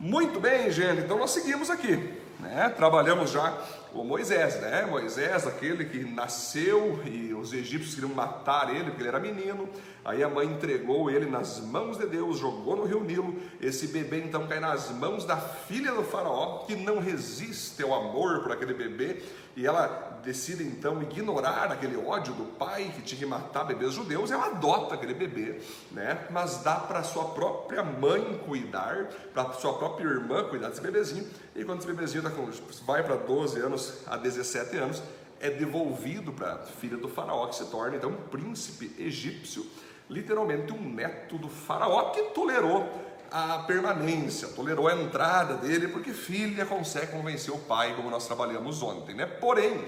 Muito bem, gente, então nós seguimos aqui, né? Trabalhamos já o Moisés, né? Moisés, aquele que nasceu e os egípcios queriam matar ele porque ele era menino. Aí a mãe entregou ele nas mãos de Deus, jogou no rio Nilo. Esse bebê então cai nas mãos da filha do faraó, que não resiste ao amor por aquele bebê, e ela decide então ignorar aquele ódio do pai que tinha que matar bebês judeus, ela adota aquele bebê, né? Mas dá para sua própria mãe cuidar, para sua própria irmã cuidar desse bebezinho. E quando esse bebezinho tá com, vai para 12 anos a 17 anos, é devolvido para a filha do faraó, que se torna então um príncipe egípcio literalmente um neto do faraó que tolerou a permanência, tolerou a entrada dele, porque filha consegue convencer o pai, como nós trabalhamos ontem, né? Porém,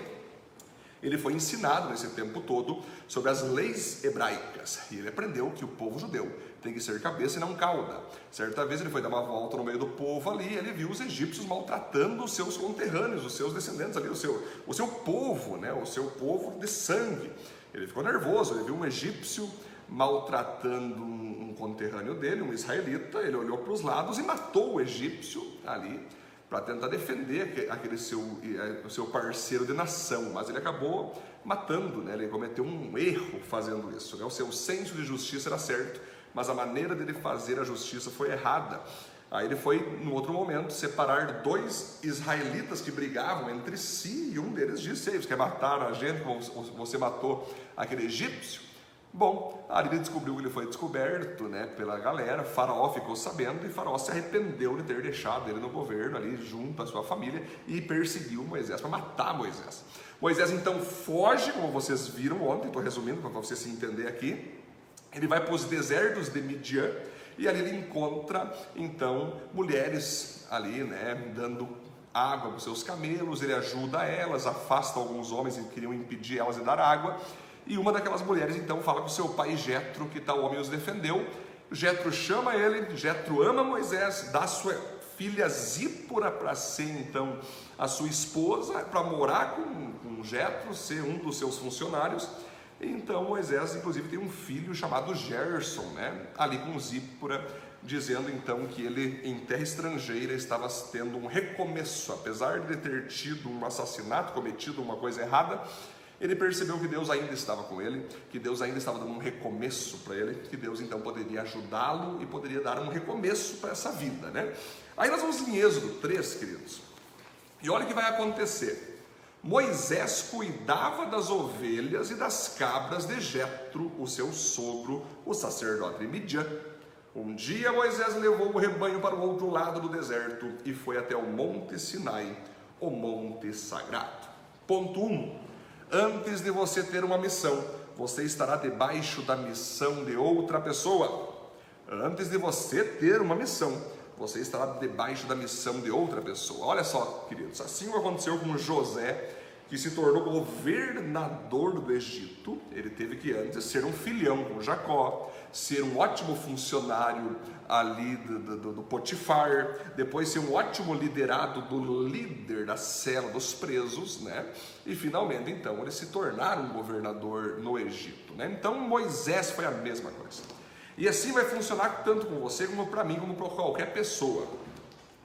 ele foi ensinado nesse tempo todo sobre as leis hebraicas e ele aprendeu que o povo judeu tem que ser cabeça e não cauda. Certa vez ele foi dar uma volta no meio do povo ali e ele viu os egípcios maltratando os seus conterrâneos, os seus descendentes ali, o seu, o seu povo, né? o seu povo de sangue. Ele ficou nervoso, ele viu um egípcio maltratando um, conterrâneo dele, um israelita, ele olhou para os lados e matou o egípcio ali para tentar defender aquele seu, o seu parceiro de nação, mas ele acabou matando, né? ele cometeu um erro fazendo isso. Né? O seu senso de justiça era certo, mas a maneira dele fazer a justiça foi errada. Aí ele foi, no outro momento, separar dois israelitas que brigavam entre si, e um deles disse: Você quer matar a gente como você matou aquele egípcio? Bom, ali ele descobriu que ele foi descoberto né, pela galera, Faraó ficou sabendo e Faraó se arrependeu de ter deixado ele no governo ali junto à sua família e perseguiu Moisés para matar Moisés. Moisés então foge, como vocês viram ontem, estou resumindo para você se entender aqui. Ele vai para os desertos de Midian e ali ele encontra então mulheres ali, né, dando água para os seus camelos, ele ajuda elas, afasta alguns homens que queriam impedir elas de dar água e uma daquelas mulheres então fala com seu pai Jetro que tal homem os defendeu. Jetro chama ele, Jetro ama Moisés, dá sua filha Zípora para ser então a sua esposa, para morar com, Jetro, ser um dos seus funcionários. Então Moisés, inclusive, tem um filho chamado Gerson, né? Ali com Zípora, dizendo então que ele, em terra estrangeira, estava tendo um recomeço, apesar de ter tido um assassinato, cometido uma coisa errada, ele percebeu que Deus ainda estava com ele, que Deus ainda estava dando um recomeço para ele, que Deus então poderia ajudá-lo e poderia dar um recomeço para essa vida, né? Aí nós vamos em Êxodo 3, queridos. E olha o que vai acontecer. Moisés cuidava das ovelhas e das cabras de Jetro, o seu sogro, o sacerdote Midian. Um dia Moisés levou o rebanho para o outro lado do deserto e foi até o Monte Sinai, o monte sagrado. Ponto 1. Um, Antes de você ter uma missão, você estará debaixo da missão de outra pessoa. Antes de você ter uma missão, você estará debaixo da missão de outra pessoa. Olha só, queridos, assim aconteceu com José que se tornou governador do Egito, ele teve que antes ser um filhão com Jacó, ser um ótimo funcionário ali do, do, do, Potifar, depois ser um ótimo liderado do líder da cela dos presos, né? E finalmente, então, ele se tornar um governador no Egito, né? Então, Moisés foi a mesma coisa. E assim vai funcionar tanto com você como para mim, como para qualquer pessoa.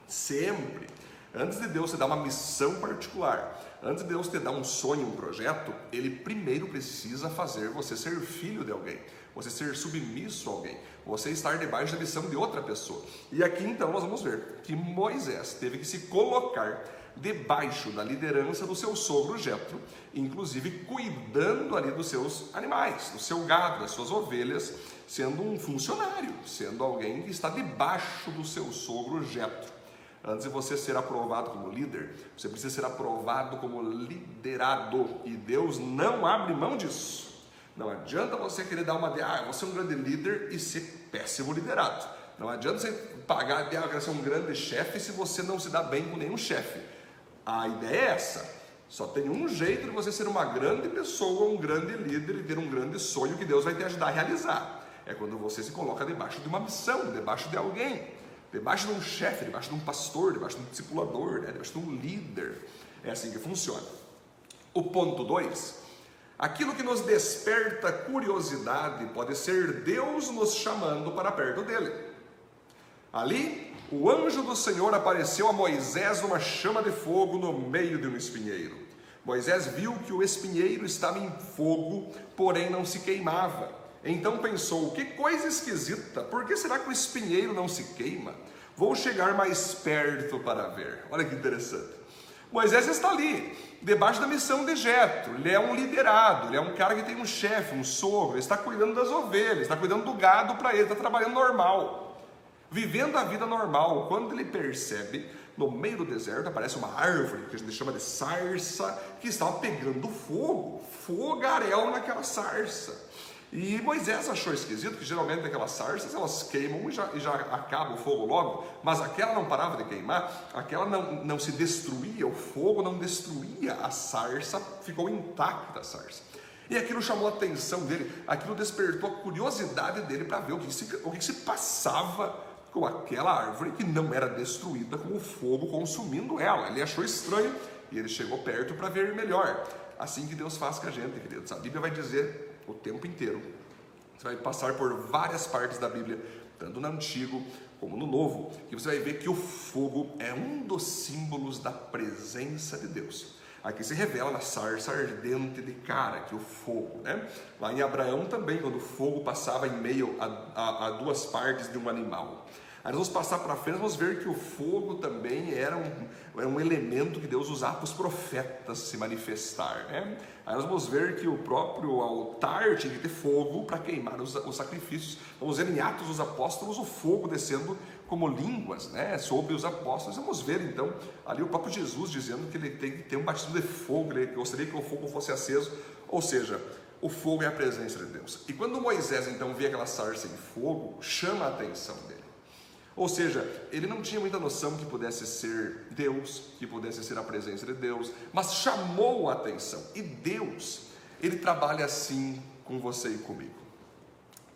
Sempre, antes de Deus te dar uma missão particular, Antes de Deus te dar um sonho, um projeto, Ele primeiro precisa fazer você ser filho de alguém, você ser submisso a alguém, você estar debaixo da missão de outra pessoa. E aqui então nós vamos ver que Moisés teve que se colocar debaixo da liderança do seu sogro Jetro, inclusive cuidando ali dos seus animais, do seu gado, das suas ovelhas, sendo um funcionário, sendo alguém que está debaixo do seu sogro Jetro. Antes de você ser aprovado como líder, você precisa ser aprovado como liderado. E Deus não abre mão disso. Não adianta você querer dar uma de, ah, você é um grande líder e ser péssimo liderado. Não adianta você pagar de, ah, ser um grande chefe se você não se dá bem com nenhum chefe. A ideia é essa. Só tem um jeito de você ser uma grande pessoa, um grande líder e ter um grande sonho que Deus vai te ajudar a realizar. É quando você se coloca debaixo de uma missão, debaixo de alguém debaixo de um chefe, debaixo de um pastor, debaixo de um discipulador, né? debaixo de um líder. É assim que funciona. O ponto 2. Aquilo que nos desperta curiosidade pode ser Deus nos chamando para perto dele. Ali, o anjo do Senhor apareceu a Moisés numa chama de fogo no meio de um espinheiro. Moisés viu que o espinheiro estava em fogo, porém não se queimava. Então pensou: que coisa esquisita, por que será que o espinheiro não se queima? Vou chegar mais perto para ver. Olha que interessante. Moisés está ali, debaixo da missão de Jetro. Ele é um liderado, ele é um cara que tem um chefe, um sogro, ele está cuidando das ovelhas, está cuidando do gado para ele, está trabalhando normal, vivendo a vida normal. Quando ele percebe, no meio do deserto aparece uma árvore que a gente chama de sarça, que estava pegando fogo, fogaréu naquela sarça. E Moisés achou esquisito que geralmente aquelas sarças elas queimam e já, e já acaba o fogo logo, mas aquela não parava de queimar, aquela não, não se destruía, o fogo não destruía a sarça, ficou intacta a sarça. E aquilo chamou a atenção dele, aquilo despertou a curiosidade dele para ver o que, se, o que se passava com aquela árvore que não era destruída com o fogo consumindo ela. Ele achou estranho e ele chegou perto para ver melhor. Assim que Deus faz com a gente, queridos. A Bíblia vai dizer o tempo inteiro. Você vai passar por várias partes da Bíblia, tanto no Antigo como no Novo, que você vai ver que o fogo é um dos símbolos da presença de Deus. Aqui se revela na sarça ardente de cara, que o fogo, né? Lá em Abraão também, quando o fogo passava em meio a, a, a duas partes de um animal. Aí nós vamos passar para frente, vamos ver que o fogo também era um, era um elemento que Deus usava para os profetas se manifestar. Né? Aí nós vamos ver que o próprio altar tinha que ter fogo para queimar os, os, sacrifícios. Vamos ver em Atos dos Apóstolos o fogo descendo como línguas né, sobre os apóstolos. Vamos ver então ali o próprio Jesus dizendo que ele tem que ter um batismo de fogo, ele gostaria que o fogo fosse aceso. Ou seja, o fogo é a presença de Deus. E quando Moisés então vê aquela sarça em fogo, chama a atenção dele. Ou seja, ele não tinha muita noção que pudesse ser Deus, que pudesse ser a presença de Deus, mas chamou a atenção. E Deus, ele trabalha assim com você e comigo.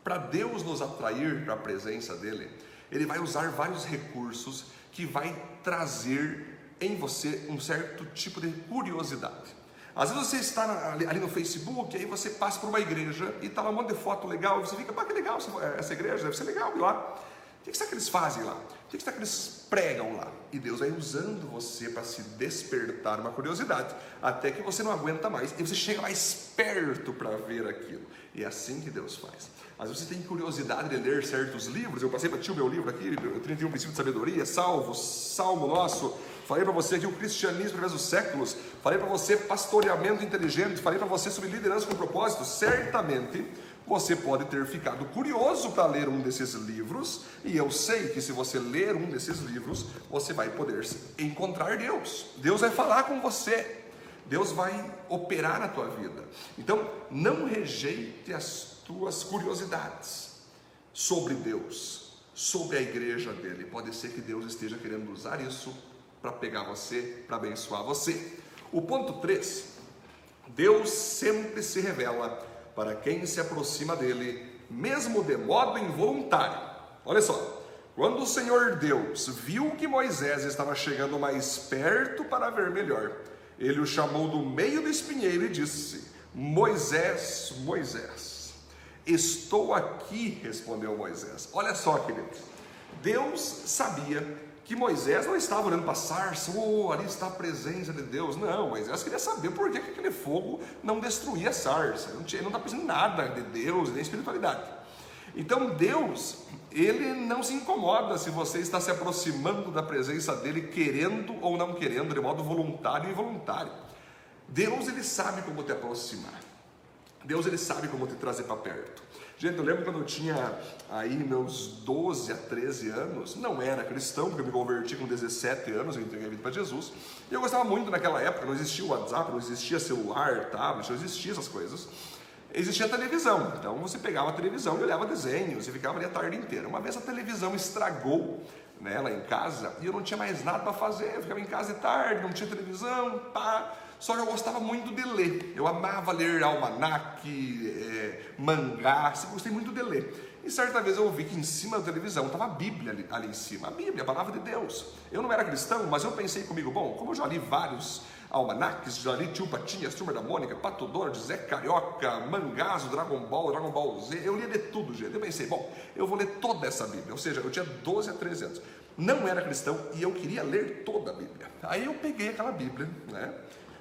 Para Deus nos atrair para a presença dele, ele vai usar vários recursos que vai trazer em você um certo tipo de curiosidade. Às vezes você está ali no Facebook, aí você passa por uma igreja e está lá um monte de foto legal, e você fica, pá, que legal essa igreja, deve ser legal ir lá. O que será que eles fazem lá? O que será que eles pregam lá? E Deus vai usando você para se despertar uma curiosidade, até que você não aguenta mais e você chega mais perto para ver aquilo. E é assim que Deus faz. Às vezes você tem curiosidade de ler certos livros. Eu passei para ti o meu livro aqui, 31 Princípios de Sabedoria, Salvo, Salmo Nosso. Falei para você aqui o cristianismo através dos séculos. Falei para você pastoreamento inteligente. Falei para você sobre liderança com propósito. Certamente você pode ter ficado curioso para ler um desses livros, e eu sei que se você ler um desses livros, você vai poder encontrar Deus. Deus vai falar com você. Deus vai operar na tua vida. Então, não rejeite as tuas curiosidades sobre Deus, sobre a igreja dele. Pode ser que Deus esteja querendo usar isso para pegar você, para abençoar você. O ponto 3, Deus sempre se revela para quem se aproxima dele, mesmo de modo involuntário. Olha só, quando o Senhor Deus viu que Moisés estava chegando mais perto para ver melhor, ele o chamou do meio do espinheiro e disse: Moisés, Moisés, estou aqui, respondeu Moisés. Olha só, queridos, Deus sabia que Moisés não estava olhando para a sarça, oh, ali está a presença de Deus. Não, Moisés queria saber por que aquele fogo não destruía a sarça. Não, tinha, não está pensando nada de Deus, nem espiritualidade. Então Deus, ele não se incomoda se você está se aproximando da presença dele, querendo ou não querendo, de modo voluntário e involuntário. Deus, ele sabe como te aproximar. Deus, ele sabe como te trazer para perto. Gente, eu lembro quando eu tinha aí meus 12 a 13 anos, não era cristão, porque eu me converti com 17 anos, eu entreguei a vida para Jesus. E eu gostava muito naquela época, não existia o WhatsApp, não existia celular, tablet, não existia essas coisas. Existia televisão, então você pegava a televisão e olhava desenhos e ficava ali a tarde inteira. Uma vez a televisão estragou né, em casa e eu não tinha mais nada para fazer, eu ficava em casa de tarde, não tinha televisão, pá. Só que eu gostava muito de ler. Eu amava ler almanac, é, mangá, gostei muito de ler. E certa vez eu ouvi que em cima da televisão estava a Bíblia ali, ali, em cima, a Bíblia, a palavra de Deus. Eu não era cristão, mas eu pensei comigo, bom, como eu já li vários almanacs, já li Tio Patinhas, Turma da Mônica, Pato Donald, Zé Carioca, Mangazo, Dragon Ball, Dragon Ball Z, eu lia de tudo, gente. Eu pensei, bom, eu vou ler toda essa Bíblia, ou seja, eu tinha 12 a 13 anos. Não era cristão e eu queria ler toda a Bíblia. Aí eu peguei aquela Bíblia, né?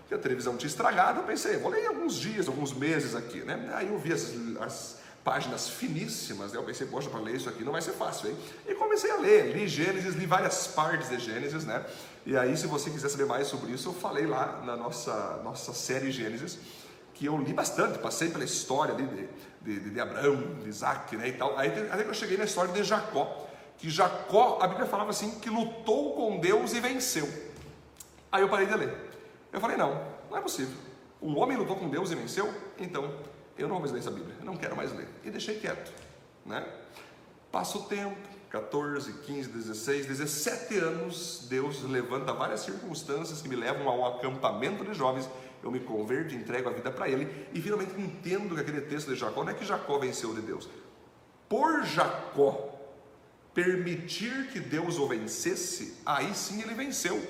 Que a televisão tinha estragado, eu pensei, vou ler alguns dias, alguns meses aqui, né? Aí eu vi as, as páginas finíssimas, né? eu pensei, poxa, para ler isso aqui não vai ser fácil, hein? E comecei a ler, li Gênesis, li várias partes de Gênesis, né? E aí, se você quiser saber mais sobre isso, eu falei lá na nossa, nossa série Gênesis, que eu li bastante, passei pela história ali de, de, de Abraão, de Isaac, né, e tal. Aí até que eu cheguei na história de Jacó, que Jacó, a Bíblia falava assim, que lutou com Deus e venceu. Aí eu parei de ler. Eu falei, não, não é possível. Um homem lutou com Deus e venceu, então eu não vou mais ler essa Bíblia, eu não quero mais ler. E deixei quieto, né? Passa o tempo, 14, 15, 16, 17 anos, Deus levanta várias circunstâncias que me levam ao acampamento de jovens, eu me converto, entrego a vida para Ele e finalmente entendo que aquele texto de Jacó não é que Jacó venceu de Deus. Por Jacó permitir que Deus o vencesse, aí sim ele venceu.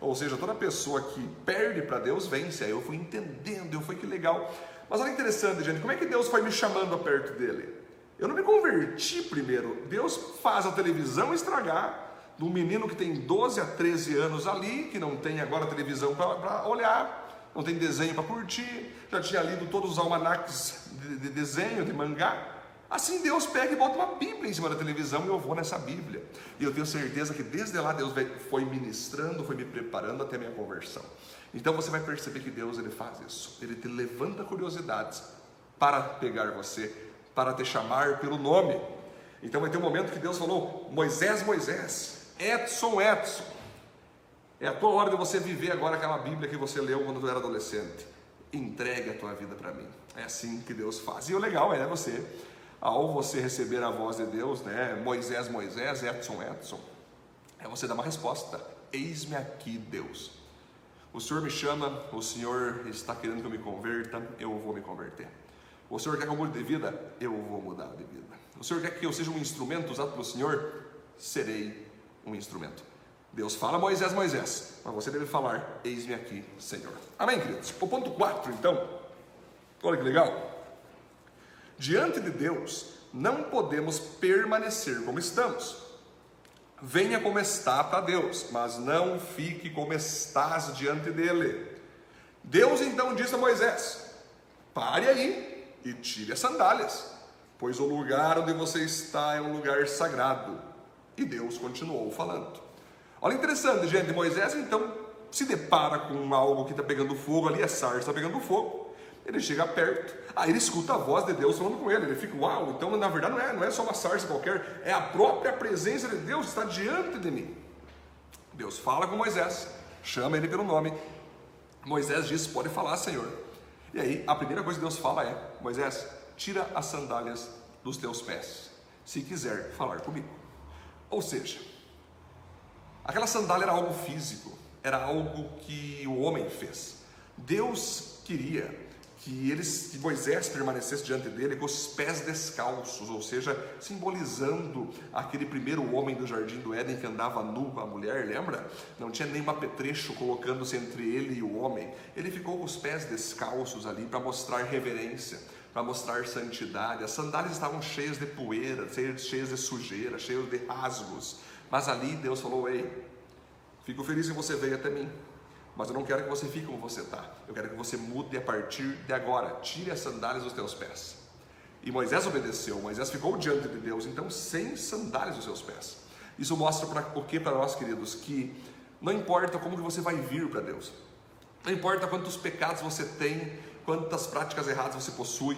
Ou seja, toda pessoa que perde para Deus vence. Aí eu fui entendendo, eu fui que legal. Mas olha interessante, gente, como é que Deus foi me chamando perto dele? Eu não me converti primeiro. Deus faz a televisão estragar de um menino que tem 12 a 13 anos ali, que não tem agora televisão para olhar, não tem desenho para curtir, já tinha lido todos os almanacs de, de desenho, de mangá. Assim Deus pega e bota uma Bíblia em cima da televisão e eu vou nessa Bíblia. E eu tenho certeza que desde lá Deus foi ministrando, foi me preparando até a minha conversão. Então você vai perceber que Deus ele faz isso. Ele te levanta curiosidades para pegar você, para te chamar pelo nome. Então vai ter um momento que Deus falou: Moisés, Moisés, Edson, Edson. É a tua hora de você viver agora aquela Bíblia que você leu quando tu era adolescente. Entregue a tua vida para mim. É assim que Deus faz. E o legal é você, ao você receber a voz de Deus, né? Moisés, Moisés, Edson, Edson, é você dar uma resposta. Eis-me aqui, Deus. O Senhor me chama, o Senhor está querendo que eu me converta, eu vou me converter. O Senhor quer que eu mude de vida, eu vou mudar de vida. O Senhor quer que eu seja um instrumento usado pelo Senhor, serei um instrumento. Deus fala Moisés, Moisés, mas você deve falar, eis-me aqui, Senhor. Amém, queridos? O ponto 4, então, olha que legal. Diante de Deus, não podemos permanecer como estamos. Venha como está para Deus, mas não fique como estás diante dele. Deus então disse a Moisés: Pare aí e tire as sandálias, pois o lugar onde você está é um lugar sagrado. E Deus continuou falando. Olha interessante, gente. Moisés então se depara com algo que está pegando fogo ali, a sarça está pegando fogo. Ele chega perto, aí ele escuta a voz de Deus falando com ele. Ele fica, uau, então na verdade não é, não é só uma sarça qualquer, é a própria presença de Deus está diante de mim. Deus fala com Moisés, chama ele pelo nome. Moisés diz: Pode falar, Senhor. E aí a primeira coisa que Deus fala é: Moisés, tira as sandálias dos teus pés, se quiser falar comigo. Ou seja, aquela sandália era algo físico, era algo que o homem fez. Deus queria que, eles, que Moisés permanecesse diante dele com os pés descalços, ou seja, simbolizando aquele primeiro homem do jardim do Éden que andava nu com a mulher, lembra? Não tinha nenhum apetrecho colocando-se entre ele e o homem. Ele ficou com os pés descalços ali para mostrar reverência, para mostrar santidade. As sandálias estavam cheias de poeira, cheias de sujeira, cheias de rasgos. Mas ali Deus falou: Ei, fico feliz que você veio até mim mas eu não quero que você fique como você está. Eu quero que você mude a partir de agora. Tire as sandálias dos teus pés. E Moisés obedeceu. Moisés ficou diante de Deus, então sem sandálias dos seus pés. Isso mostra para o que para nós, queridos, que não importa como que você vai vir para Deus. Não importa quantos pecados você tem, quantas práticas erradas você possui,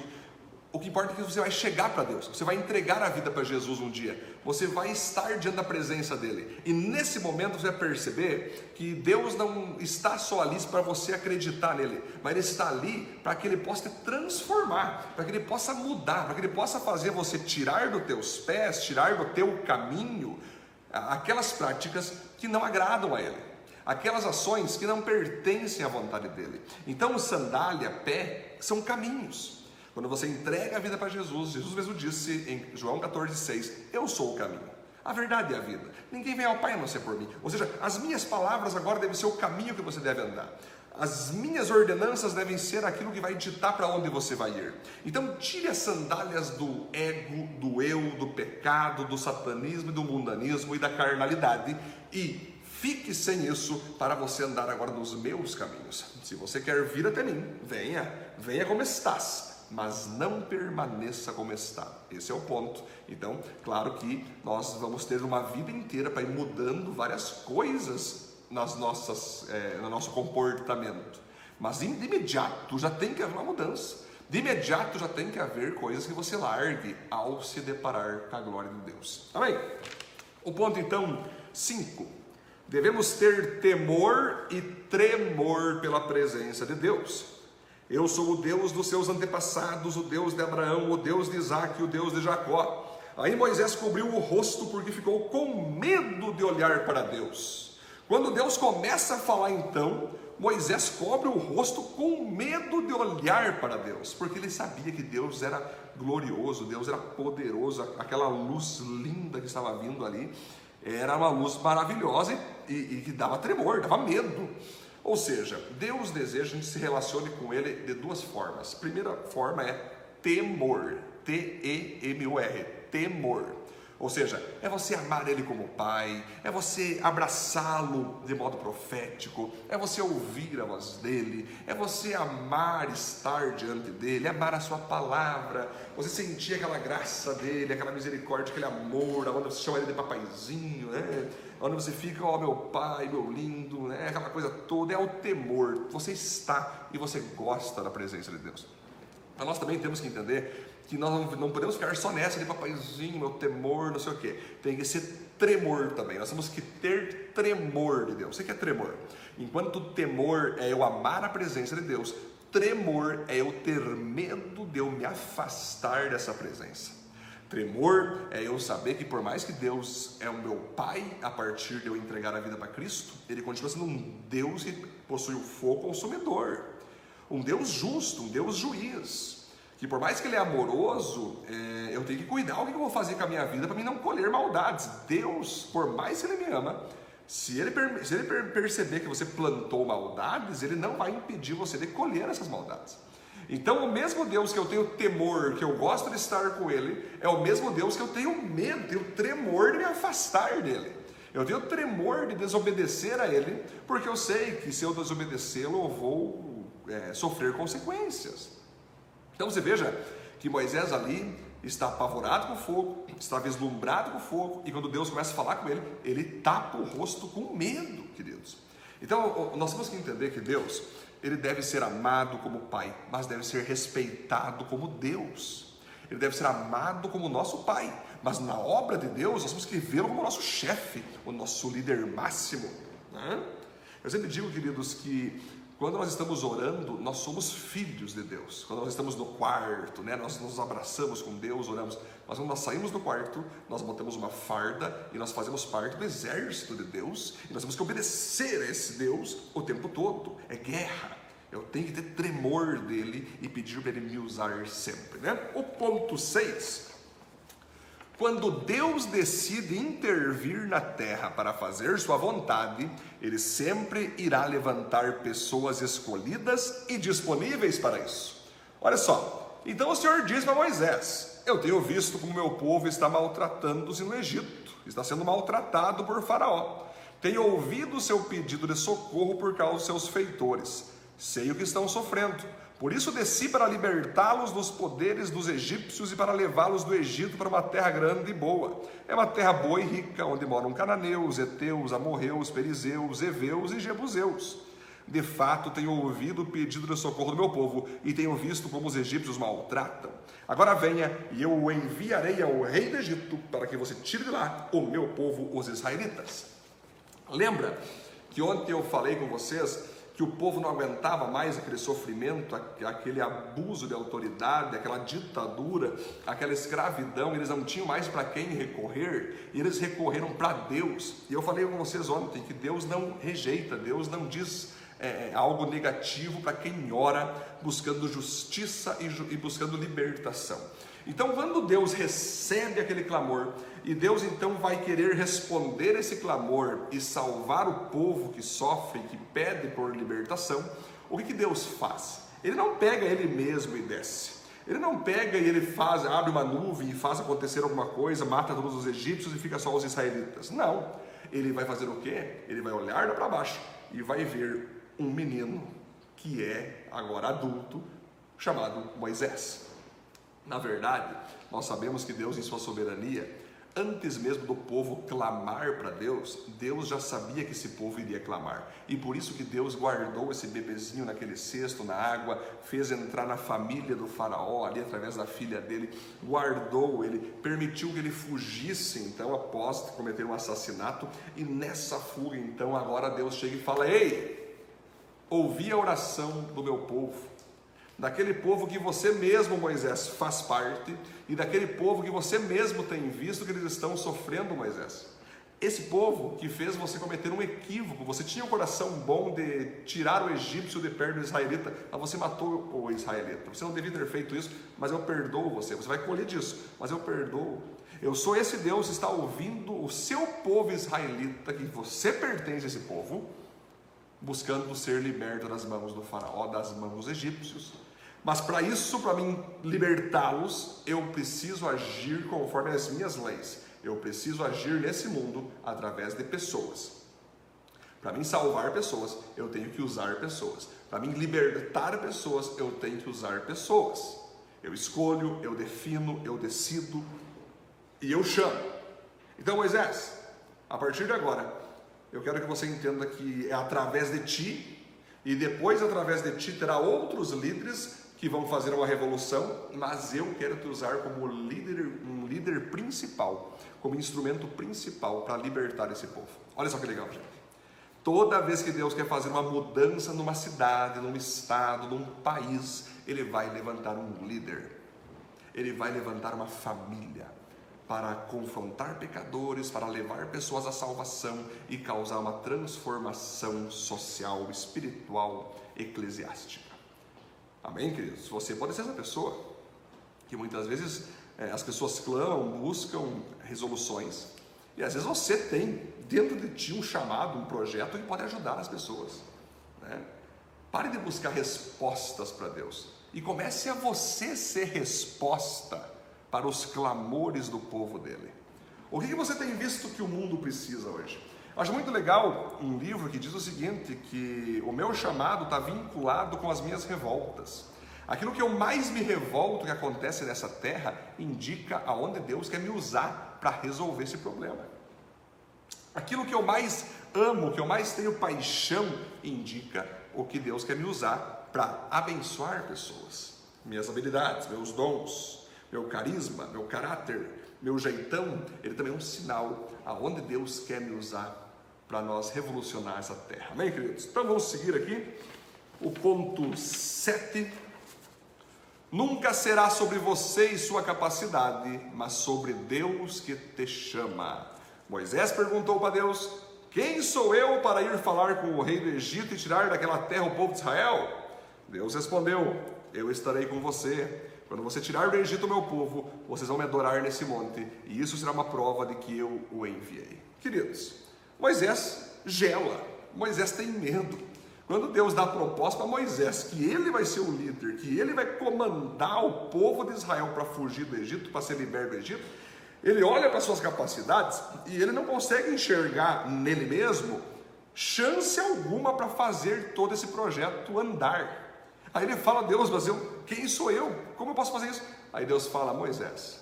o que importa é que você vai chegar para Deus, você vai entregar a vida para Jesus um dia, você vai estar diante da presença dele, e nesse momento você vai perceber que Deus não está só ali para você acreditar nele, mas ele está ali para que ele possa te transformar, para que ele possa mudar, para que ele possa fazer você tirar dos teus pés, tirar do teu caminho aquelas práticas que não agradam a ele, aquelas ações que não pertencem à vontade dele. Então, sandália, pé, são caminhos. Quando você entrega a vida para Jesus, Jesus mesmo disse em João 14,6: Eu sou o caminho. A verdade é a vida. Ninguém vem ao Pai a não ser por mim. Ou seja, as minhas palavras agora devem ser o caminho que você deve andar. As minhas ordenanças devem ser aquilo que vai ditar para onde você vai ir. Então, tire as sandálias do ego, do eu, do pecado, do satanismo, do mundanismo e da carnalidade e fique sem isso para você andar agora nos meus caminhos. Se você quer vir até mim, venha, venha como estás, mas não permaneça como está. Esse é o ponto. Então, claro que nós vamos ter uma vida inteira para ir mudando várias coisas nas nossas, é, no nosso comportamento. Mas de imediato já tem que haver uma mudança. De imediato já tem que haver coisas que você largue ao se deparar com a glória de Deus. Amém? O ponto então 5. Devemos ter temor e tremor pela presença de Deus. Eu sou o Deus dos seus antepassados, o Deus de Abraão, o Deus de Isaac o Deus de Jacó. Aí Moisés cobriu o rosto porque ficou com medo de olhar para Deus. Quando Deus começa a falar então, Moisés cobre o rosto com medo de olhar para Deus, porque ele sabia que Deus era glorioso, Deus era poderoso, aquela luz linda que estava vindo ali era uma luz maravilhosa e, e, que dava tremor, dava medo. Ou seja, Deus deseja que a gente se relacione com Ele de duas formas. Primeira forma é temor, T-E-M-O-R, temor. Ou seja, é você amar Ele como Pai, é você abraçá-lo de modo profético, é você ouvir a voz dele, é você amar estar diante dele, amar a Sua palavra, você sentir aquela graça dele, aquela misericórdia, aquele amor, onde você chama ele de papaizinho, né? Onde você fica, ó oh, meu pai, meu lindo, né? aquela coisa toda, é o temor. Você está e você gosta da presença de Deus. Então nós também temos que entender que nós não, podemos ficar só nessa de papaizinho, meu temor, não sei o que. Tem que ser tremor também. Nós temos que ter tremor de Deus. Você quer tremor? Enquanto temor é eu amar a presença de Deus, tremor é eu ter medo de eu me afastar dessa presença. Tremor é eu saber que por mais que Deus é o meu Pai, a partir de eu entregar a vida para Cristo, Ele continua sendo um Deus que possui o fogo consumidor, um Deus justo, um Deus juiz que por mais que ele é amoroso, é, eu tenho que cuidar o que eu vou fazer com a minha vida para mim não colher maldades. Deus, por mais que ele me ama, se ele, se ele perceber que você plantou maldades, ele não vai impedir você de colher essas maldades. Então, o mesmo Deus que eu tenho temor, que eu gosto de estar com Ele, é o mesmo Deus que eu tenho medo, tenho tremor de me afastar dele. Eu tenho tremor de desobedecer a Ele, porque eu sei que se eu desobedecê-lo, eu vou é, sofrer consequências. Então você veja que Moisés ali está apavorado com o fogo, está vislumbrado com o fogo, e quando Deus começa a falar com ele, ele tapa o rosto com medo, queridos. Então nós temos que entender que Deus, ele deve ser amado como Pai, mas deve ser respeitado como Deus. Ele deve ser amado como nosso Pai, mas na obra de Deus nós temos que vê-lo como nosso chefe, o nosso líder máximo. Né? Eu sempre digo, queridos, que quando nós estamos orando, nós somos filhos de Deus. Quando nós estamos no quarto, né, nós nos abraçamos com Deus, oramos. Mas quando nós saímos do quarto, nós botamos uma farda e nós fazemos parte do exército de Deus. E nós temos que obedecer a esse Deus o tempo todo. É guerra. Eu tenho que ter tremor dele e pedir para ele me usar sempre. Né? O ponto 6 quando Deus decide intervir na terra para fazer sua vontade, ele sempre irá levantar pessoas escolhidas e disponíveis para isso. Olha só, então o Senhor diz para Moisés: Eu tenho visto como meu povo está maltratando-se no Egito, está sendo maltratado por Faraó. Tenho ouvido o seu pedido de socorro por causa dos seus feitores. Sei o que estão sofrendo por isso desci para libertá-los dos poderes dos egípcios e para levá-los do Egito para uma terra grande e boa. É uma terra boa e rica, onde moram cananeus, heteus, amorreus, perizeus, heveus e jebuseus. De fato, tenho ouvido o pedido de socorro do meu povo e tenho visto como os egípcios maltratam. Agora venha e eu o enviarei ao rei do Egito para que você tire de lá o meu povo, os israelitas. Lembra que ontem eu falei com vocês que o povo não aguentava mais aquele sofrimento, aquele abuso de autoridade, aquela ditadura, aquela escravidão, eles não tinham mais para quem recorrer, e eles recorreram para Deus. E eu falei com vocês ontem que Deus não rejeita, Deus não diz é, é algo negativo para quem ora buscando justiça e, e buscando libertação. Então, quando Deus recebe aquele clamor e Deus então vai querer responder esse clamor e salvar o povo que sofre, que pede por libertação, o que, que Deus faz? Ele não pega ele mesmo e desce. Ele não pega e ele faz, abre uma nuvem e faz acontecer alguma coisa, mata todos os egípcios e fica só os israelitas. Não. Ele vai fazer o quê? Ele vai olhar para baixo e vai ver um menino que é agora adulto, chamado Moisés. Na verdade, nós sabemos que Deus, em sua soberania, antes mesmo do povo clamar para Deus, Deus já sabia que esse povo iria clamar. E por isso que Deus guardou esse bebezinho naquele cesto, na água, fez entrar na família do faraó, ali através da filha dele, guardou ele, permitiu que ele fugisse então após cometer um assassinato. E nessa fuga então agora Deus chega e fala: "Ei, ouvi a oração do meu povo daquele povo que você mesmo, Moisés, faz parte, e daquele povo que você mesmo tem visto que eles estão sofrendo, Moisés. Esse povo que fez você cometer um equívoco, você tinha um coração bom de tirar o egípcio de perto do israelita, mas você matou o israelita. Você não devia ter feito isso, mas eu perdoo você. Você vai colher disso, mas eu perdoo. Eu sou esse Deus que está ouvindo o seu povo israelita, que você pertence a esse povo, buscando ser liberto das mãos do faraó, das mãos dos egípcios. Mas para isso, para mim libertá-los, eu preciso agir conforme as minhas leis. Eu preciso agir nesse mundo através de pessoas. Para mim salvar pessoas, eu tenho que usar pessoas. Para mim libertar pessoas, eu tenho que usar pessoas. Eu escolho, eu defino, eu decido e eu chamo. Então, Moisés, a partir de agora, eu quero que você entenda que é através de ti e depois através de ti terá outros líderes que vão fazer uma revolução, mas eu quero te usar como líder, um líder principal, como instrumento principal para libertar esse povo. Olha só que legal, gente. Toda vez que Deus quer fazer uma mudança numa cidade, num estado, num país, Ele vai levantar um líder, Ele vai levantar uma família para confrontar pecadores, para levar pessoas à salvação e causar uma transformação social, espiritual, eclesiástica. Amém, queridos? Você pode ser essa pessoa que muitas vezes é, as pessoas clamam, buscam resoluções e às vezes você tem dentro de ti um chamado, um projeto que pode ajudar as pessoas. Né? Pare de buscar respostas para Deus e comece a você ser resposta para os clamores do povo dele. O que você tem visto que o mundo precisa hoje? Acho muito legal um livro que diz o seguinte: que o meu chamado está vinculado com as minhas revoltas. Aquilo que eu mais me revolto que acontece nessa terra indica aonde Deus quer me usar para resolver esse problema. Aquilo que eu mais amo, que eu mais tenho paixão, indica o que Deus quer me usar para abençoar pessoas. Minhas habilidades, meus dons, meu carisma, meu caráter, meu jeitão, ele também é um sinal aonde Deus quer me usar para nós revolucionar essa terra. Amém, queridos? Então vamos seguir aqui o ponto 7. Nunca será sobre você e sua capacidade, mas sobre Deus que te chama. Moisés perguntou para Deus: Quem sou eu para ir falar com o rei do Egito e tirar daquela terra o povo de Israel? Deus respondeu: Eu estarei com você. Quando você tirar do Egito o meu povo, vocês vão me adorar nesse monte, e isso será uma prova de que eu o enviei. Queridos, Moisés gela, Moisés tem medo. Quando Deus dá a proposta para Moisés que ele vai ser o líder, que ele vai comandar o povo de Israel para fugir do Egito, para ser liberto do Egito, ele olha para suas capacidades e ele não consegue enxergar nele mesmo chance alguma para fazer todo esse projeto andar. Aí ele fala: Deus, mas eu, quem sou eu? Como eu posso fazer isso? Aí Deus fala: Moisés,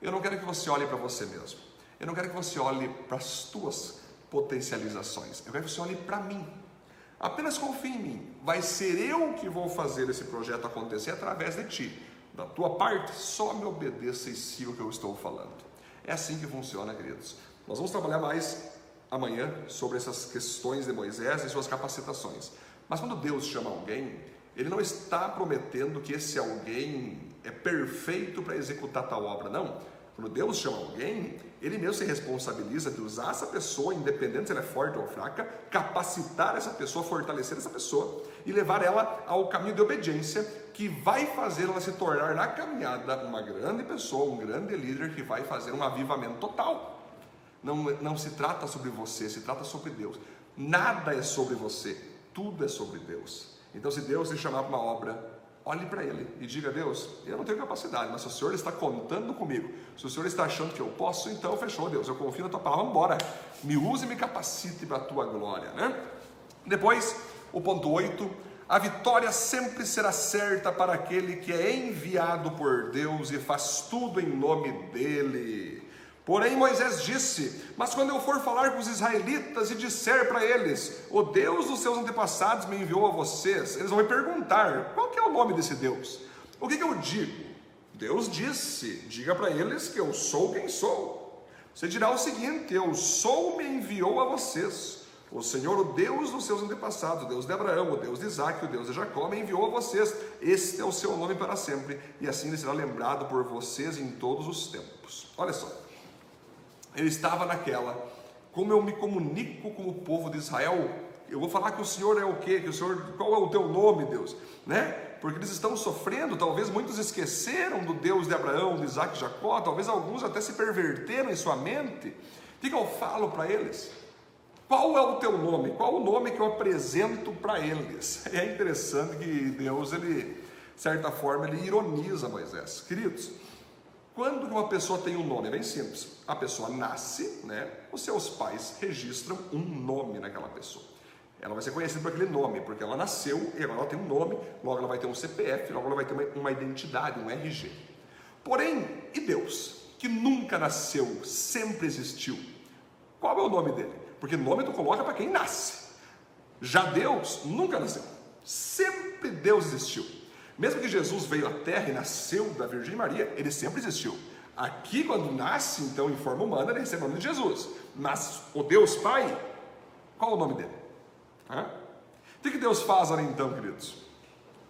eu não quero que você olhe para você mesmo. Eu não quero que você olhe para as tuas potencializações. Eu quero que você olhe para mim. Apenas confie em mim. Vai ser eu que vou fazer esse projeto acontecer através de ti. Da tua parte, só me obedeça e siga o que eu estou falando. É assim que funciona, queridos. Nós vamos trabalhar mais amanhã sobre essas questões de Moisés e suas capacitações. Mas quando Deus chama alguém, Ele não está prometendo que esse alguém é perfeito para executar tal obra, não. Quando Deus chama alguém, Ele mesmo se responsabiliza de usar essa pessoa, independente se ela é forte ou fraca, capacitar essa pessoa, fortalecer essa pessoa e levar ela ao caminho de obediência que vai fazer ela se tornar na caminhada uma grande pessoa, um grande líder que vai fazer um avivamento total. Não, não se trata sobre você, se trata sobre Deus. Nada é sobre você, tudo é sobre Deus. Então, se Deus te chamar para uma obra, olhe para Ele e diga: Deus, eu não tenho capacidade, mas se o Senhor está contando comigo, se o Senhor está achando que eu posso, então fechou, Deus, eu confio na Tua palavra, embora. Me use e me capacite para a Tua glória, né? Depois, o ponto 8, a vitória sempre será certa para aquele que é enviado por Deus e faz tudo em nome dEle. Porém, Moisés disse: Mas quando eu for falar com os israelitas e disser para eles: O Deus dos seus antepassados me enviou a vocês, eles vão me perguntar: Qual que é o nome desse Deus? O que, que eu digo? Deus disse: Diga para eles que eu sou quem sou. Você dirá o seguinte: Eu sou, me enviou a vocês. O Senhor, o Deus dos seus antepassados, o Deus de Abraão, o Deus de Isaac, o Deus de Jacó, me enviou a vocês. Este é o seu nome para sempre, e assim ele será lembrado por vocês em todos os tempos. Olha só ele estava naquela, como eu me comunico com o povo de Israel, eu vou falar que o Senhor é o quê? Que o Senhor, qual é o teu nome, Deus? Né? Porque eles estão sofrendo, talvez muitos esqueceram do Deus de Abraão, de Isaac e Jacó, talvez alguns até se perverteram em sua mente. O que eu falo para eles? Qual é o teu nome? Qual o nome que eu apresento para eles? É interessante que Deus, ele, de certa forma, ele ironiza Moisés. Queridos, quando uma pessoa tem um nome, é bem simples. A pessoa nasce, né? Os seus pais registram um nome naquela pessoa. Ela vai ser conhecida por aquele nome, porque ela nasceu e agora ela tem um nome, logo ela vai ter um CPF, logo ela vai ter uma, uma identidade, um RG. Porém, e Deus, que nunca nasceu, sempre existiu? Qual é o nome dele? Porque nome tu coloca para quem nasce. Já Deus nunca nasceu. Sempre Deus existiu. Mesmo que Jesus veio à terra e nasceu da Virgem Maria, ele sempre existiu. Aqui, quando nasce, então, em forma humana, ele recebe o nome de Jesus. Mas o Deus Pai, qual é o nome dele? Hã? O que Deus faz ali então, queridos?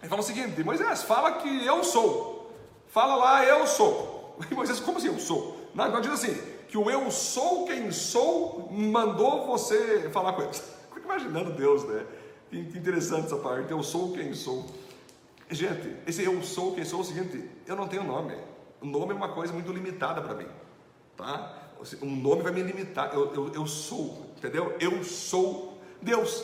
Ele fala o seguinte: Moisés, fala que eu sou. Fala lá, eu sou. E Moisés, como assim eu sou? Não, não diz assim, que o eu sou quem sou mandou você falar com. Fico imaginando Deus, né? Que interessante essa parte. Eu sou quem sou. Gente, esse eu sou quem sou é o seguinte, eu não tenho nome. O nome é uma coisa muito limitada para mim, tá? Um nome vai me limitar. Eu, eu, eu sou, entendeu? Eu sou Deus.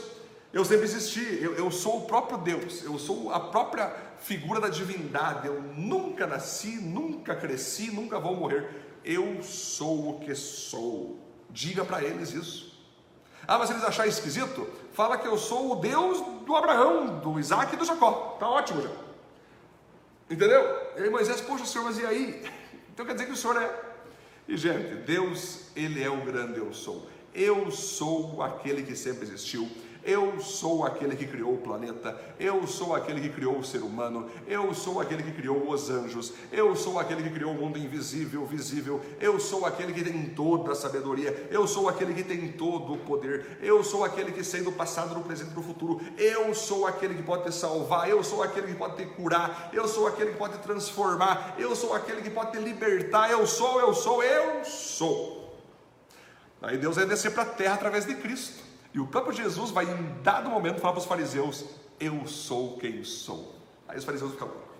Eu sempre existi. Eu, eu sou o próprio Deus. Eu sou a própria figura da divindade. Eu nunca nasci, nunca cresci, nunca vou morrer. Eu sou o que sou. Diga para eles isso. Ah, mas eles acharem esquisito, fala que eu sou o Deus do Abraão, do Isaac e do Jacó. Tá ótimo já. Entendeu? E aí Moisés, poxa, senhor, mas e aí? Então quer dizer que o senhor é. E gente, Deus, ele é o grande eu sou. Eu sou aquele que sempre existiu. Eu sou aquele que criou o planeta, eu sou aquele que criou o ser humano, eu sou aquele que criou os anjos, eu sou aquele que criou o mundo invisível, visível, eu sou aquele que tem toda a sabedoria, eu sou aquele que tem todo o poder, eu sou aquele que sei do passado, do presente e do futuro, eu sou aquele que pode te salvar, eu sou aquele que pode te curar, eu sou aquele que pode te transformar, eu sou aquele que pode te libertar, eu sou, eu sou, eu sou. Aí Deus vai descer para a terra através de Cristo. E o próprio Jesus vai, em dado momento, falar para os fariseus: Eu sou quem sou. Aí os fariseus ficam loucos.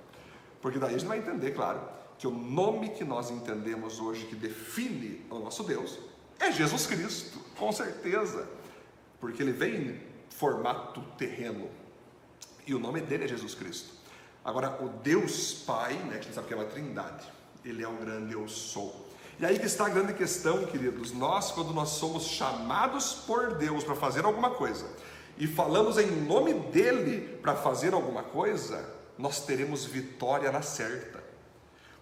Porque daí a gente vai entender, claro, que o nome que nós entendemos hoje que define o nosso Deus é Jesus Cristo, com certeza. Porque ele vem em formato terreno. E o nome dele é Jesus Cristo. Agora, o Deus Pai, né, que a gente sabe que é uma trindade, ele é o grande eu sou. E aí que está a grande questão, queridos. Nós, quando nós somos chamados por Deus para fazer alguma coisa e falamos em nome dele para fazer alguma coisa, nós teremos vitória na certa.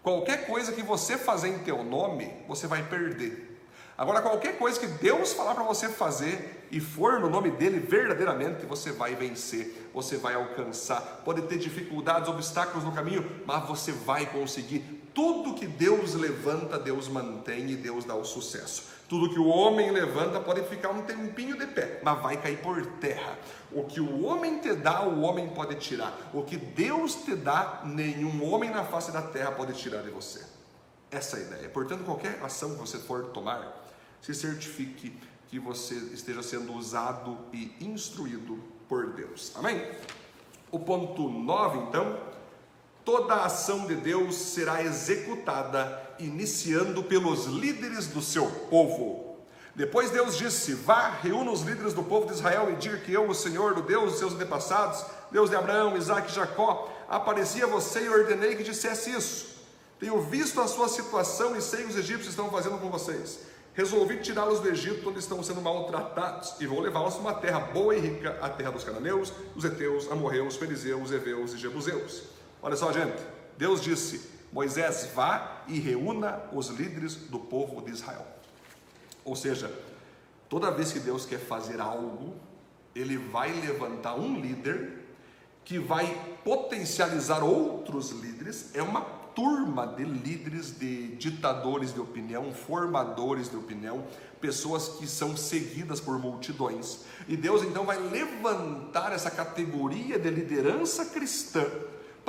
Qualquer coisa que você fazer em teu nome, você vai perder. Agora, qualquer coisa que Deus falar para você fazer e for no nome dele verdadeiramente, você vai vencer, você vai alcançar. Pode ter dificuldades, obstáculos no caminho, mas você vai conseguir tudo que Deus levanta, Deus mantém e Deus dá o sucesso. Tudo que o homem levanta pode ficar um tempinho de pé, mas vai cair por terra. O que o homem te dá, o homem pode tirar. O que Deus te dá, nenhum homem na face da terra pode tirar de você. Essa é a ideia. Portanto, qualquer ação que você for tomar, se certifique que você esteja sendo usado e instruído por Deus. Amém? O ponto 9, então, toda a ação de Deus será executada iniciando pelos líderes do seu povo. Depois Deus disse: Vá, reúna os líderes do povo de Israel e diga que eu, o Senhor, o Deus dos seus antepassados, Deus de Abraão, Isaac e Jacó, apareci a você e ordenei que dissesse isso. Tenho visto a sua situação e sei o que os egípcios estão fazendo com vocês. Resolvi tirá-los do Egito, onde estão sendo maltratados, e vou levá-los para uma terra boa e rica, a terra dos cananeus, dos heteus, amorreus, fariseus, heveus e jebuseus. Olha só, gente, Deus disse: Moisés, vá e reúna os líderes do povo de Israel. Ou seja, toda vez que Deus quer fazer algo, ele vai levantar um líder que vai potencializar outros líderes, é uma turma de líderes, de ditadores de opinião, formadores de opinião, pessoas que são seguidas por multidões. E Deus então vai levantar essa categoria de liderança cristã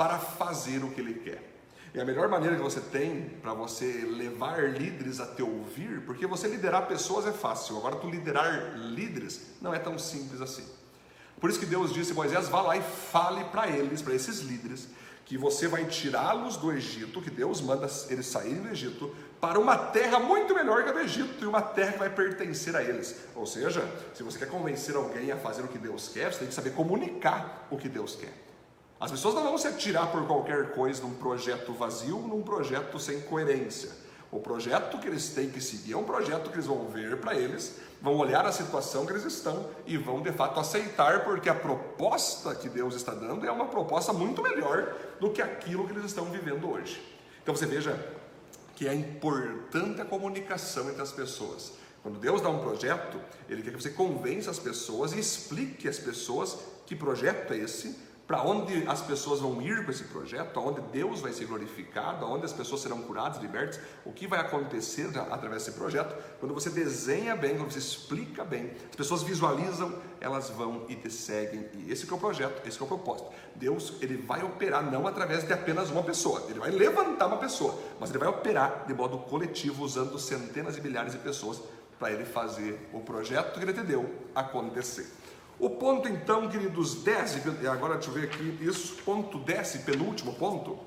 para fazer o que Ele quer. E a melhor maneira que você tem para você levar líderes a te ouvir, porque você liderar pessoas é fácil, agora tu liderar líderes não é tão simples assim. Por isso que Deus disse: Moisés, vá lá e fale para eles, para esses líderes, que você vai tirá-los do Egito, que Deus manda eles saírem do Egito, para uma terra muito melhor que a do Egito e uma terra que vai pertencer a eles. Ou seja, se você quer convencer alguém a fazer o que Deus quer, você tem que saber comunicar o que Deus quer. As pessoas não vão se atirar por qualquer coisa num projeto vazio, num projeto sem coerência. O projeto que eles têm que seguir é um projeto que eles vão ver para eles, vão olhar a situação que eles estão e vão de fato aceitar, porque a proposta que Deus está dando é uma proposta muito melhor do que aquilo que eles estão vivendo hoje. Então você veja que é importante a comunicação entre as pessoas. Quando Deus dá um projeto, Ele quer que você convença as pessoas e explique às pessoas que projeto é esse, para onde as pessoas vão ir com esse projeto, aonde Deus vai ser glorificado, aonde as pessoas serão curadas, libertas, o que vai acontecer através desse projeto. Quando você desenha bem, quando você explica bem, as pessoas visualizam, elas vão e te seguem. E esse é o projeto, esse é o propósito. Deus, ele vai operar não através de apenas uma pessoa, ele vai levantar uma pessoa, mas ele vai operar de modo coletivo usando centenas e milhares de pessoas para ele fazer o projeto que ele te deu acontecer. O ponto então, queridos, 10, agora deixa eu ver aqui, isso, ponto 10, penúltimo ponto.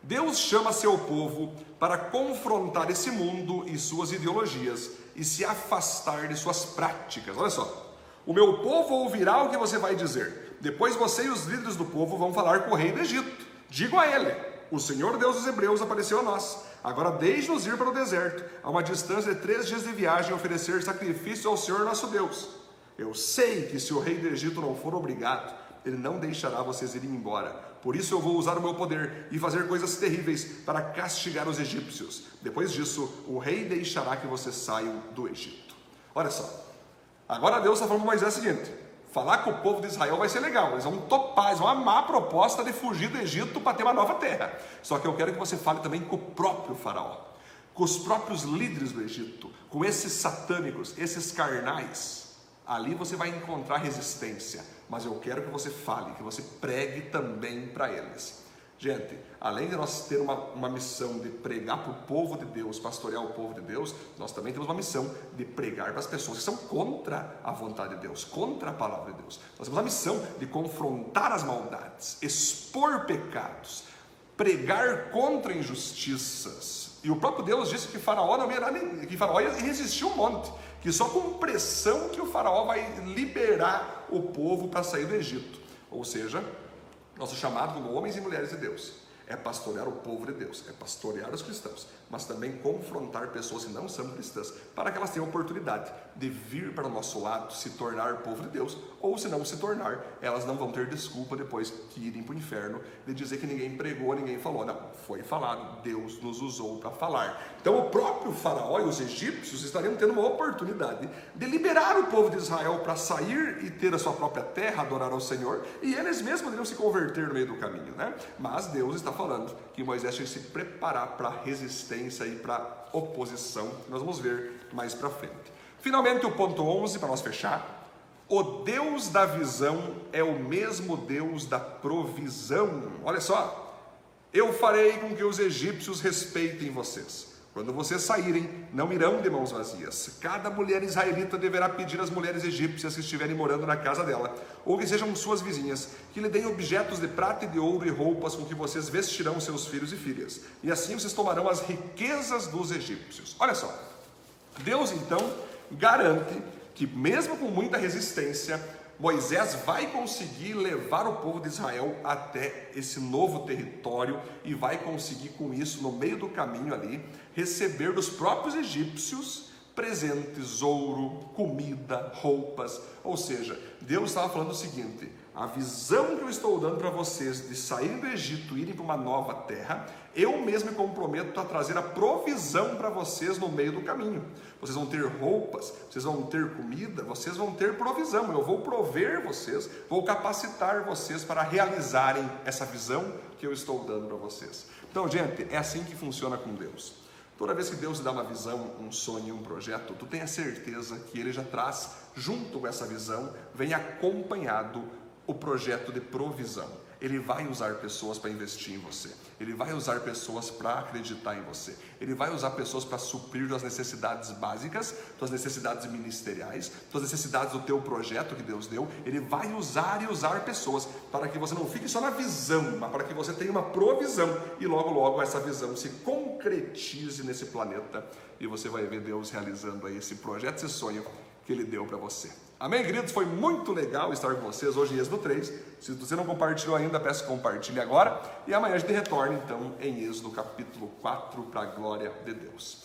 Deus chama seu povo para confrontar esse mundo e suas ideologias e se afastar de suas práticas. Olha só, o meu povo ouvirá o que você vai dizer. Depois você e os líderes do povo vão falar com o rei do Egito. Digo a ele: O Senhor Deus dos Hebreus apareceu a nós. Agora deixe-nos ir para o deserto, a uma distância de três dias de viagem, oferecer sacrifício ao Senhor nosso Deus. Eu sei que se o rei do Egito não for obrigado, ele não deixará vocês irem embora. Por isso eu vou usar o meu poder e fazer coisas terríveis para castigar os egípcios. Depois disso, o rei deixará que vocês saiam do Egito. Olha só. Agora Deus está falando para Moisés o seguinte: falar com o povo de Israel vai ser legal, eles vão topar, eles vão amar a proposta de fugir do Egito para ter uma nova terra. Só que eu quero que você fale também com o próprio Faraó, com os próprios líderes do Egito, com esses satânicos, esses carnais ali você vai encontrar resistência, mas eu quero que você fale, que você pregue também para eles. Gente, além de nós ter uma, uma missão de pregar para o povo de Deus, pastorear o povo de Deus, nós também temos uma missão de pregar para as pessoas que são contra a vontade de Deus, contra a palavra de Deus. Nós temos a missão de confrontar as maldades, expor pecados, pregar contra injustiças. E o próprio Deus disse que Faraó não ia, que Faraó ia resistir um monte que só com pressão que o faraó vai liberar o povo para sair do Egito. Ou seja, nosso chamado como homens e mulheres de Deus é pastorear o povo de Deus, é pastorear os cristãos, mas também confrontar pessoas que não são cristãs, para que elas tenham oportunidade de vir para o nosso lado, se tornar povo de Deus, ou se não se tornar, elas não vão ter desculpa depois que irem para o inferno de dizer que ninguém pregou, ninguém falou. Não, foi falado, Deus nos usou para falar. Então o próprio faraó e os egípcios estariam tendo uma oportunidade de liberar o povo de Israel para sair e ter a sua própria terra, adorar ao Senhor, e eles mesmos poderiam se converter no meio do caminho, né? Mas Deus está falando que Moisés tinha que se preparar para resistência e para oposição, que nós vamos ver mais para frente. Finalmente, o ponto 11, para nós fechar. O Deus da visão é o mesmo Deus da provisão. Olha só, Eu farei com que os egípcios respeitem vocês. Quando vocês saírem, não irão de mãos vazias. Cada mulher israelita deverá pedir às mulheres egípcias que estiverem morando na casa dela, ou que sejam suas vizinhas, que lhe deem objetos de prata e de ouro e roupas com que vocês vestirão seus filhos e filhas. E assim vocês tomarão as riquezas dos egípcios. Olha só. Deus então garante que, mesmo com muita resistência, Moisés vai conseguir levar o povo de Israel até esse novo território e vai conseguir com isso, no meio do caminho ali, receber dos próprios egípcios presentes, ouro, comida, roupas. Ou seja, Deus estava falando o seguinte: a visão que eu estou dando para vocês de sair do Egito e irem para uma nova terra, eu mesmo me comprometo a trazer a provisão para vocês no meio do caminho. Vocês vão ter roupas, vocês vão ter comida, vocês vão ter provisão. Eu vou prover vocês, vou capacitar vocês para realizarem essa visão que eu estou dando para vocês. Então, gente, é assim que funciona com Deus. Toda vez que Deus te dá uma visão, um sonho, um projeto, tu tenha certeza que Ele já traz, junto com essa visão, vem acompanhado o projeto de provisão. Ele vai usar pessoas para investir em você. Ele vai usar pessoas para acreditar em você. Ele vai usar pessoas para suprir as necessidades básicas, suas necessidades ministeriais, suas necessidades do teu projeto que Deus deu. Ele vai usar e usar pessoas para que você não fique só na visão, mas para que você tenha uma provisão e logo logo essa visão se concretize nesse planeta e você vai ver Deus realizando aí esse projeto, esse sonho que ele deu para você. Amém, queridos? Foi muito legal estar com vocês hoje em Êxodo 3. Se você não compartilhou ainda, peço que compartilhe agora. E amanhã a gente retorna então em Êxodo capítulo 4 para a glória de Deus.